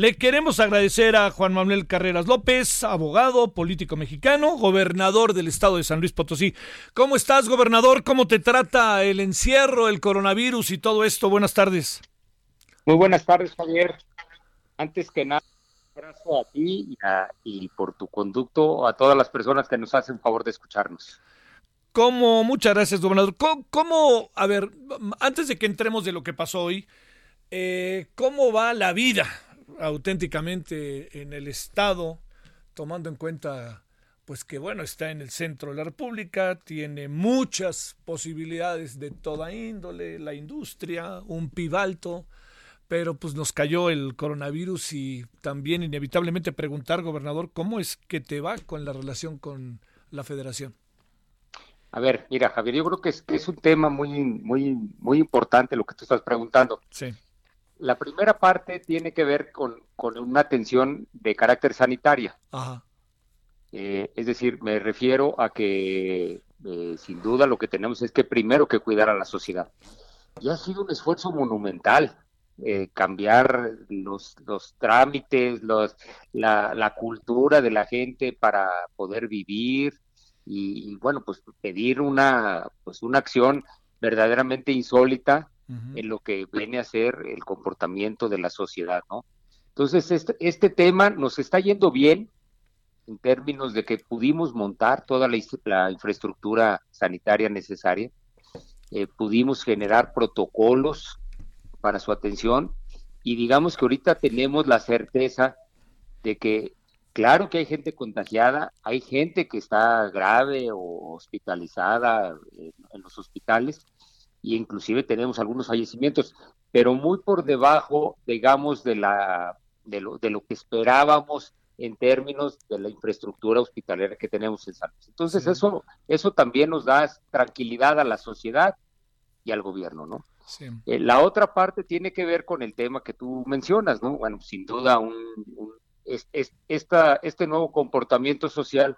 Le queremos agradecer a Juan Manuel Carreras López, abogado, político mexicano, gobernador del estado de San Luis Potosí. ¿Cómo estás, gobernador? ¿Cómo te trata el encierro, el coronavirus y todo esto? Buenas tardes. Muy buenas tardes, Javier. Antes que nada, un abrazo a ti y, por tu conducto a todas las personas que nos hacen favor de escucharnos. ¿Cómo? Muchas gracias, gobernador. ¿Cómo, a ver, antes de que entremos de lo que pasó hoy, eh, ¿cómo va la vida auténticamente en el Estado, tomando en cuenta pues que bueno, está en el centro de la República, tiene muchas posibilidades de toda índole, la industria, un PIB alto, pero pues nos cayó el coronavirus y también inevitablemente preguntar, gobernador, ¿cómo es que te va con la relación con la federación? A ver, mira, Javier, yo creo que es, que es un tema muy, muy, muy importante lo que tú estás preguntando. Sí. La primera parte tiene que ver con, una atención de carácter sanitaria. Eh, es decir, me refiero a que eh, sin duda lo que tenemos es que primero que cuidar a la sociedad. Y ha sido un esfuerzo monumental eh, cambiar los, los trámites, los, la, la, cultura de la gente para poder vivir y, y, bueno, pues pedir una, pues una acción verdaderamente insólita en lo que viene a ser el comportamiento de la sociedad, ¿no? Entonces, este, este tema nos está yendo bien en términos de que pudimos montar toda la, infraestructura sanitaria necesaria, eh, pudimos generar protocolos para su atención y digamos que ahorita tenemos la certeza de que claro que hay gente contagiada, hay gente que está grave o hospitalizada en los hospitales, y inclusive tenemos algunos fallecimientos, pero muy por debajo, digamos, de, la, de, lo, de lo que esperábamos en términos de la infraestructura hospitalera que tenemos en San Luis. Entonces, eso, eso también nos da tranquilidad a la sociedad y al gobierno, ¿no? Eh, la otra parte tiene que ver con el tema que tú mencionas, ¿no? Bueno, sin duda, un, es, esta, este nuevo comportamiento social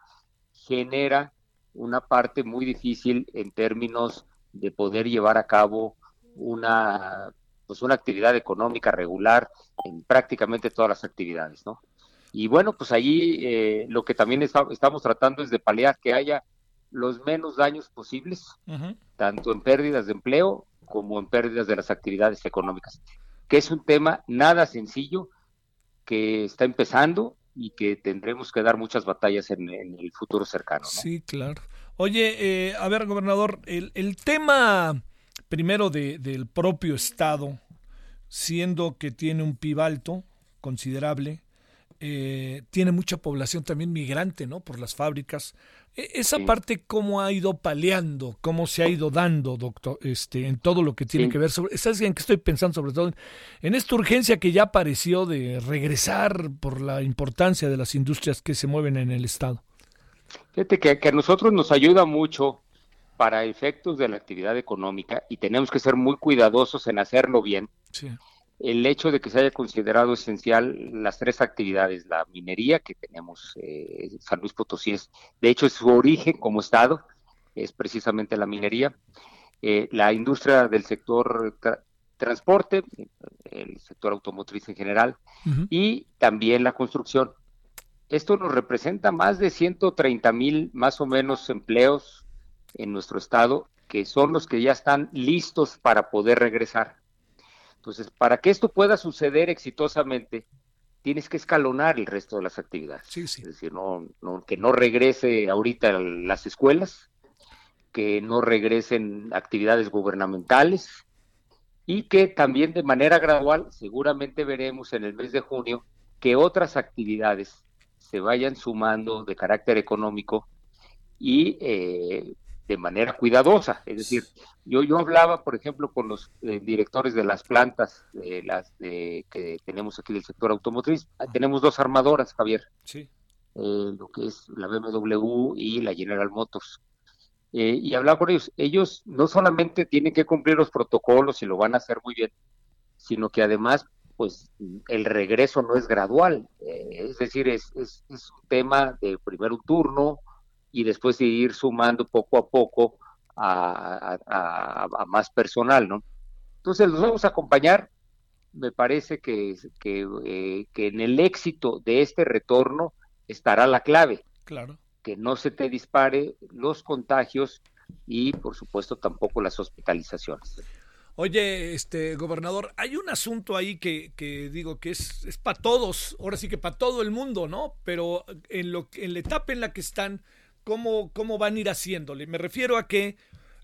genera una parte muy difícil en términos de poder llevar a cabo una pues una actividad económica regular en prácticamente todas las actividades, ¿no? Y bueno, pues allí eh, lo que también estamos tratando es de paliar que haya los menos daños posibles, tanto en pérdidas de empleo como en pérdidas de las actividades económicas, que es un tema nada sencillo, que está empezando y que tendremos que dar muchas batallas en, el futuro cercano. Sí, claro. Oye, eh, a ver, gobernador, el, el tema primero de, del propio Estado, siendo que tiene un PIB alto, considerable, eh, tiene mucha población también migrante, ¿no? Por las fábricas. E, esa parte, ¿cómo ha ido paleando? ¿Cómo se ha ido dando, doctor, este, en todo lo que tiene que ver sobre... ¿Sabes en qué estoy pensando sobre todo? En esta urgencia que ya apareció de regresar por la importancia de las industrias que se mueven en el Estado. Fíjate que, a nosotros nos ayuda mucho para efectos de la actividad económica y tenemos que ser muy cuidadosos en hacerlo bien. El hecho de que se haya considerado esencial las tres actividades, la minería que tenemos, eh, San Luis Potosí es, de hecho, es su origen como estado, es precisamente la minería, eh, la industria del sector transporte, el sector automotriz en general, y también la construcción. Esto nos representa más de 130 mil más o menos empleos en nuestro estado, que son los que ya están listos para poder regresar. Entonces, para que esto pueda suceder exitosamente, tienes que escalonar el resto de las actividades. Es decir, no, que no regrese ahorita las escuelas, que no regresen actividades gubernamentales y que también de manera gradual, seguramente veremos en el mes de junio, que otras actividades se vayan sumando de carácter económico y eh, de manera cuidadosa. Es decir, yo, yo hablaba, por ejemplo, con los eh, directores de las plantas de las que tenemos aquí del sector automotriz. Tenemos dos armadoras, Javier. Sí. Eh, lo que es la BMW y la General Motors. Eh, y hablaba con ellos. Ellos no solamente tienen que cumplir los protocolos y lo van a hacer muy bien, sino que además, pues el regreso no es gradual. es decir, es, es, es un tema de primero un turno, y después de ir sumando poco a poco a, más personal, ¿no? Entonces los vamos a acompañar. Me parece que, eh, que, en el éxito de este retorno estará la clave. Claro. Que no se te dispare los contagios y, por supuesto, tampoco las hospitalizaciones. Oye, este gobernador, hay un asunto ahí que, digo que es, es para todos, ahora sí que para todo el mundo, ¿no? Pero en, lo, en la etapa en la que están, cómo, cómo van a ir haciéndole. Me refiero a que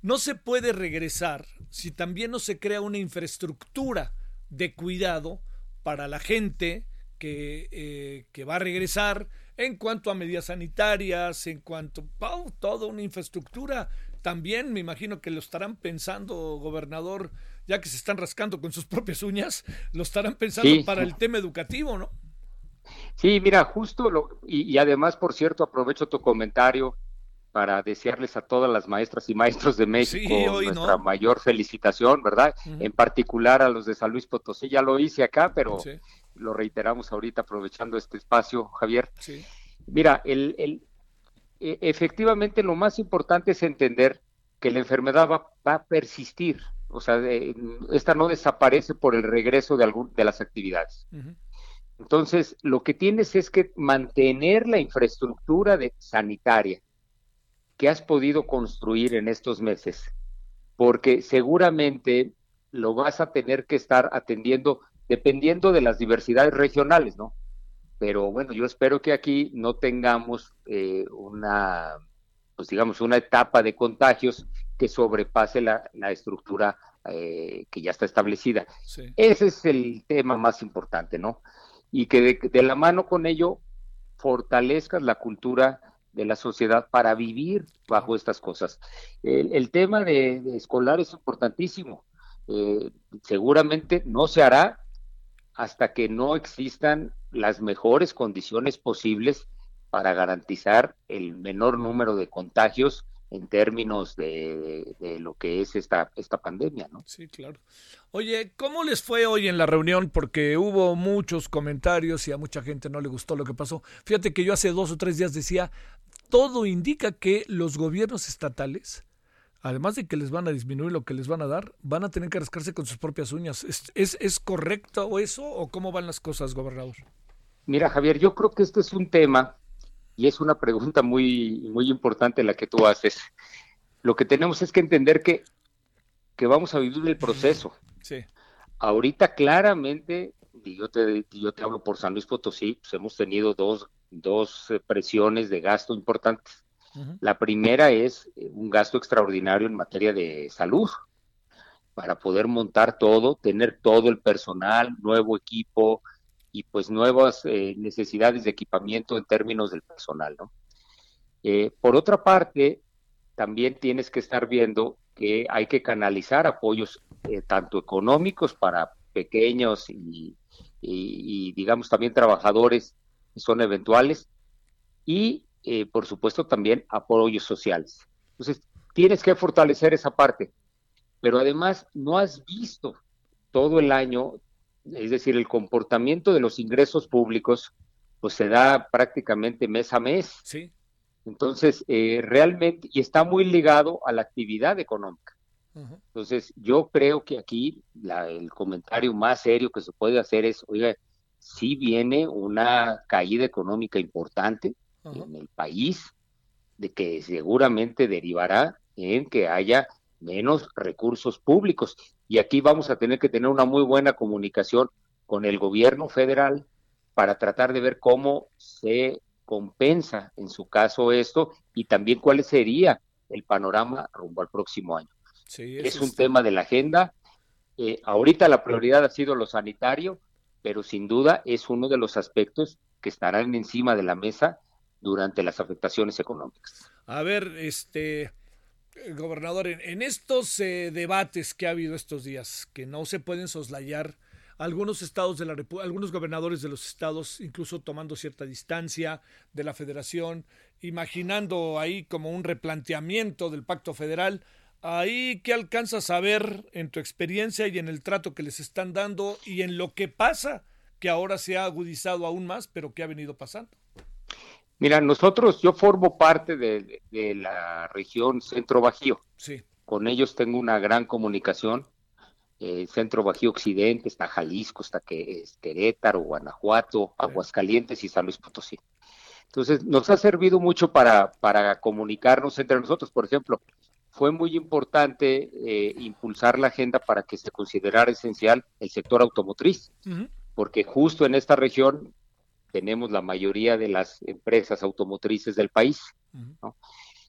no se puede regresar si también no se crea una infraestructura de cuidado para la gente que, eh, que va a regresar en cuanto a medidas sanitarias, en cuanto a toda una infraestructura. También me imagino que lo estarán pensando, gobernador, ya que se están rascando con sus propias uñas, lo estarán pensando para el tema educativo, ¿no? Sí, mira, justo lo, y, además, por cierto, aprovecho tu comentario para desearles a todas las maestras y maestros de México nuestra mayor felicitación, ¿verdad? En particular a los de San Luis Potosí, ya lo hice acá, pero lo reiteramos ahorita aprovechando este espacio, Javier. Sí. Mira, el, el, efectivamente lo más importante es entender que la enfermedad va, a persistir, o sea, esta no desaparece por el regreso de, algún, de las actividades. Entonces, lo que tienes es que mantener la infraestructura de, sanitaria que has podido construir en estos meses, porque seguramente lo vas a tener que estar atendiendo dependiendo de las diversidades regionales, ¿no? Pero bueno, yo espero que aquí no tengamos eh, una, pues digamos, una etapa de contagios que sobrepase la, estructura eh, que ya está establecida. Ese es el tema más importante, ¿no? y que de, la mano con ello fortalezcas la cultura de la sociedad para vivir bajo estas cosas. El, tema de, escolar es importantísimo. Eh, seguramente no se hará hasta que no existan las mejores condiciones posibles para garantizar el menor número de contagios en términos de, lo que es esta, esta pandemia, ¿no? Sí, claro. Oye, ¿cómo les fue hoy en la reunión? Porque hubo muchos comentarios y a mucha gente no le gustó lo que pasó. Fíjate que yo hace dos o tres días decía, todo indica que los gobiernos estatales, además de que les van a disminuir lo que les van a dar, van a tener que rascarse con sus propias uñas. ¿Es, es, es correcto eso o cómo van las cosas, gobernador? Mira, Javier, yo creo que este es un tema y es una pregunta muy, muy importante la que tú haces. Lo que tenemos es que entender que, que vamos a vivir el proceso. Sí. Ahorita claramente, y yo te, yo te hablo por San Luis Potosí, pues hemos tenido dos, dos eh, presiones de gasto importantes. La primera es eh, un gasto extraordinario en materia de salud, para poder montar todo, tener todo el personal, nuevo equipo, y pues nuevas eh, necesidades de equipamiento en términos del personal, ¿no? Eh, por otra parte, también tienes que estar viendo que hay que canalizar apoyos tanto económicos para pequeños y, digamos también trabajadores que son eventuales y por supuesto también apoyos sociales. Entonces, tienes que fortalecer esa parte, pero además no has visto todo el año es decir, el comportamiento de los ingresos públicos, pues se da prácticamente mes a mes. Sí. Entonces, eh, realmente, y está muy ligado a la actividad económica. Entonces, yo creo que aquí el comentario más serio que se puede hacer es, oiga, si viene una caída económica importante en el país, de que seguramente derivará en que haya menos recursos públicos. Y aquí vamos a tener que tener una muy buena comunicación con el gobierno federal para tratar de ver cómo se compensa en su caso esto y también cuál sería el panorama rumbo al próximo año. es un tema de la agenda. Eh, ahorita la prioridad ha sido lo sanitario, pero sin duda es uno de los aspectos que estarán encima de la mesa durante las afectaciones económicas. A ver, este, gobernador, en, estos eh, debates que ha habido estos días, que no se pueden soslayar, algunos estados de la algunos gobernadores de los estados, incluso tomando cierta distancia de la federación, imaginando ahí como un replanteamiento del pacto federal. Ahí, ¿qué alcanzas a ver en tu experiencia y en el trato que les están dando y en lo que pasa, que ahora se ha agudizado aún más, pero que ha venido pasando? Mira, nosotros, yo formo parte de, la región Centro Bajío. Sí. Con ellos tengo una gran comunicación. Eh, Centro Bajío Occidente, está Jalisco, está que, es Querétaro, Guanajuato, Aguascalientes y San Luis Potosí. Entonces, nos ha servido mucho para, para comunicarnos entre nosotros. Por ejemplo, fue muy importante eh, impulsar la agenda para que se considerara esencial el sector automotriz, porque justo en esta región tenemos la mayoría de las empresas automotrices del país.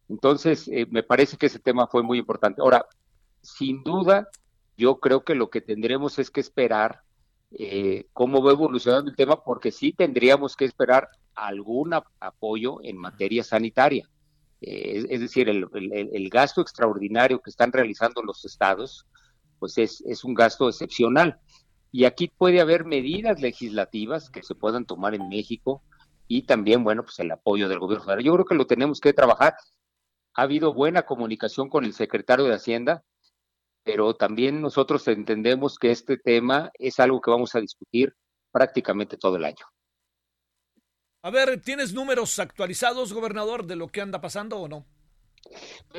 Entonces, eh, me parece que ese tema fue muy importante. Ahora, sin duda, yo creo que lo que tendremos es que esperar eh, cómo va evolucionando el tema, porque sí tendríamos que esperar algún apoyo en materia sanitaria. Eh, es, decir, el, el, gasto extraordinario que están realizando los estados, pues es, es un gasto excepcional. Y aquí puede haber medidas legislativas que se puedan tomar en México y también, bueno, pues el apoyo del gobierno federal. Yo creo que lo tenemos que trabajar. Ha habido buena comunicación con el secretario de Hacienda, pero también nosotros entendemos que este tema es algo que vamos a discutir prácticamente todo el año. A ver, ¿tienes números actualizados, gobernador, de lo que anda pasando o no?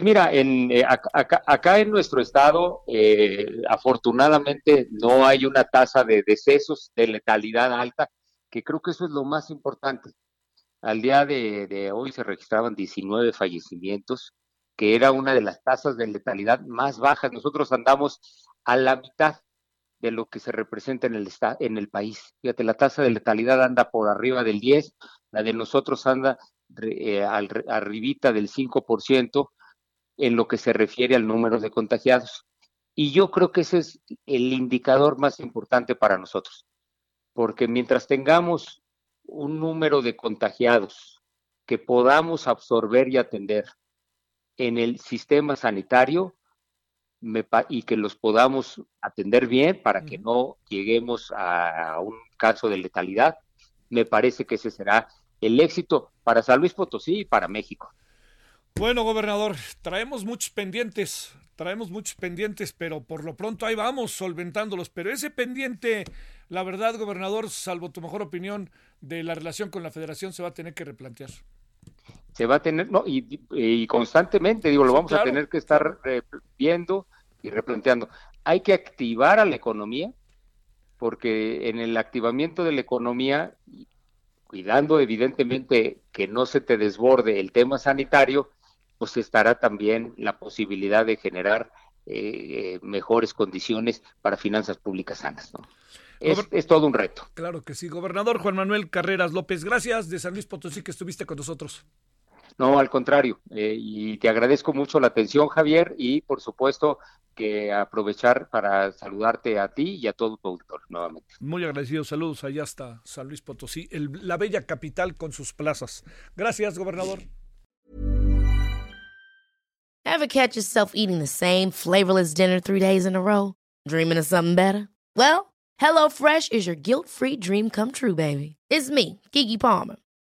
Mira, en, eh, acá, en nuestro estado, eh, afortunadamente no hay una tasa de decesos de letalidad alta, que creo que eso es lo más importante. Al día de, hoy se registraban 19 fallecimientos, que era una de las tasas de letalidad más bajas. Nosotros andamos a la mitad de lo que se representa en el, en el país. Fíjate, la tasa de letalidad anda por arriba del 10, la de nosotros anda eh, al, arribita del 5% en lo que se refiere al número de contagiados. Y yo creo que ese es el indicador más importante para nosotros, porque mientras tengamos un número de contagiados que podamos absorber y atender en el sistema sanitario y que los podamos atender bien para que no lleguemos a un caso de letalidad, me parece que ese será el éxito para San Luis Potosí y para México. Bueno, gobernador, traemos muchos pendientes, traemos muchos pendientes, pero por lo pronto ahí vamos solventándolos. Pero ese pendiente, la verdad, gobernador, salvo tu mejor opinión de la relación con la federación, se va a tener que replantear. Se va a tener, no, y, constantemente, digo, lo vamos a tener que estar viendo y replanteando. Hay que activar a la economía, porque en el activamiento de la economía cuidando evidentemente que no se te desborde el tema sanitario, pues estará también la posibilidad de generar eh, mejores condiciones para finanzas públicas sanas. ¿no? Es, todo un reto. Claro que sí. Gobernador Juan Manuel Carreras López, gracias de San Luis Potosí que estuviste con nosotros. No, al contrario. Eh, y te agradezco mucho la atención, Javier, y por supuesto que aprovechar para saludarte a ti y a todo tu auditor nuevamente. Muy agradecido. Saludos allá hasta San Luis Potosí, la bella capital con sus plazas. Gracias, gobernador. Ever catch yourself eating the same flavorless dinner three days in a row? Dreaming of something better? Well, HelloFresh is your guilt-free dream come true, baby. It's me, Kiki Palmer.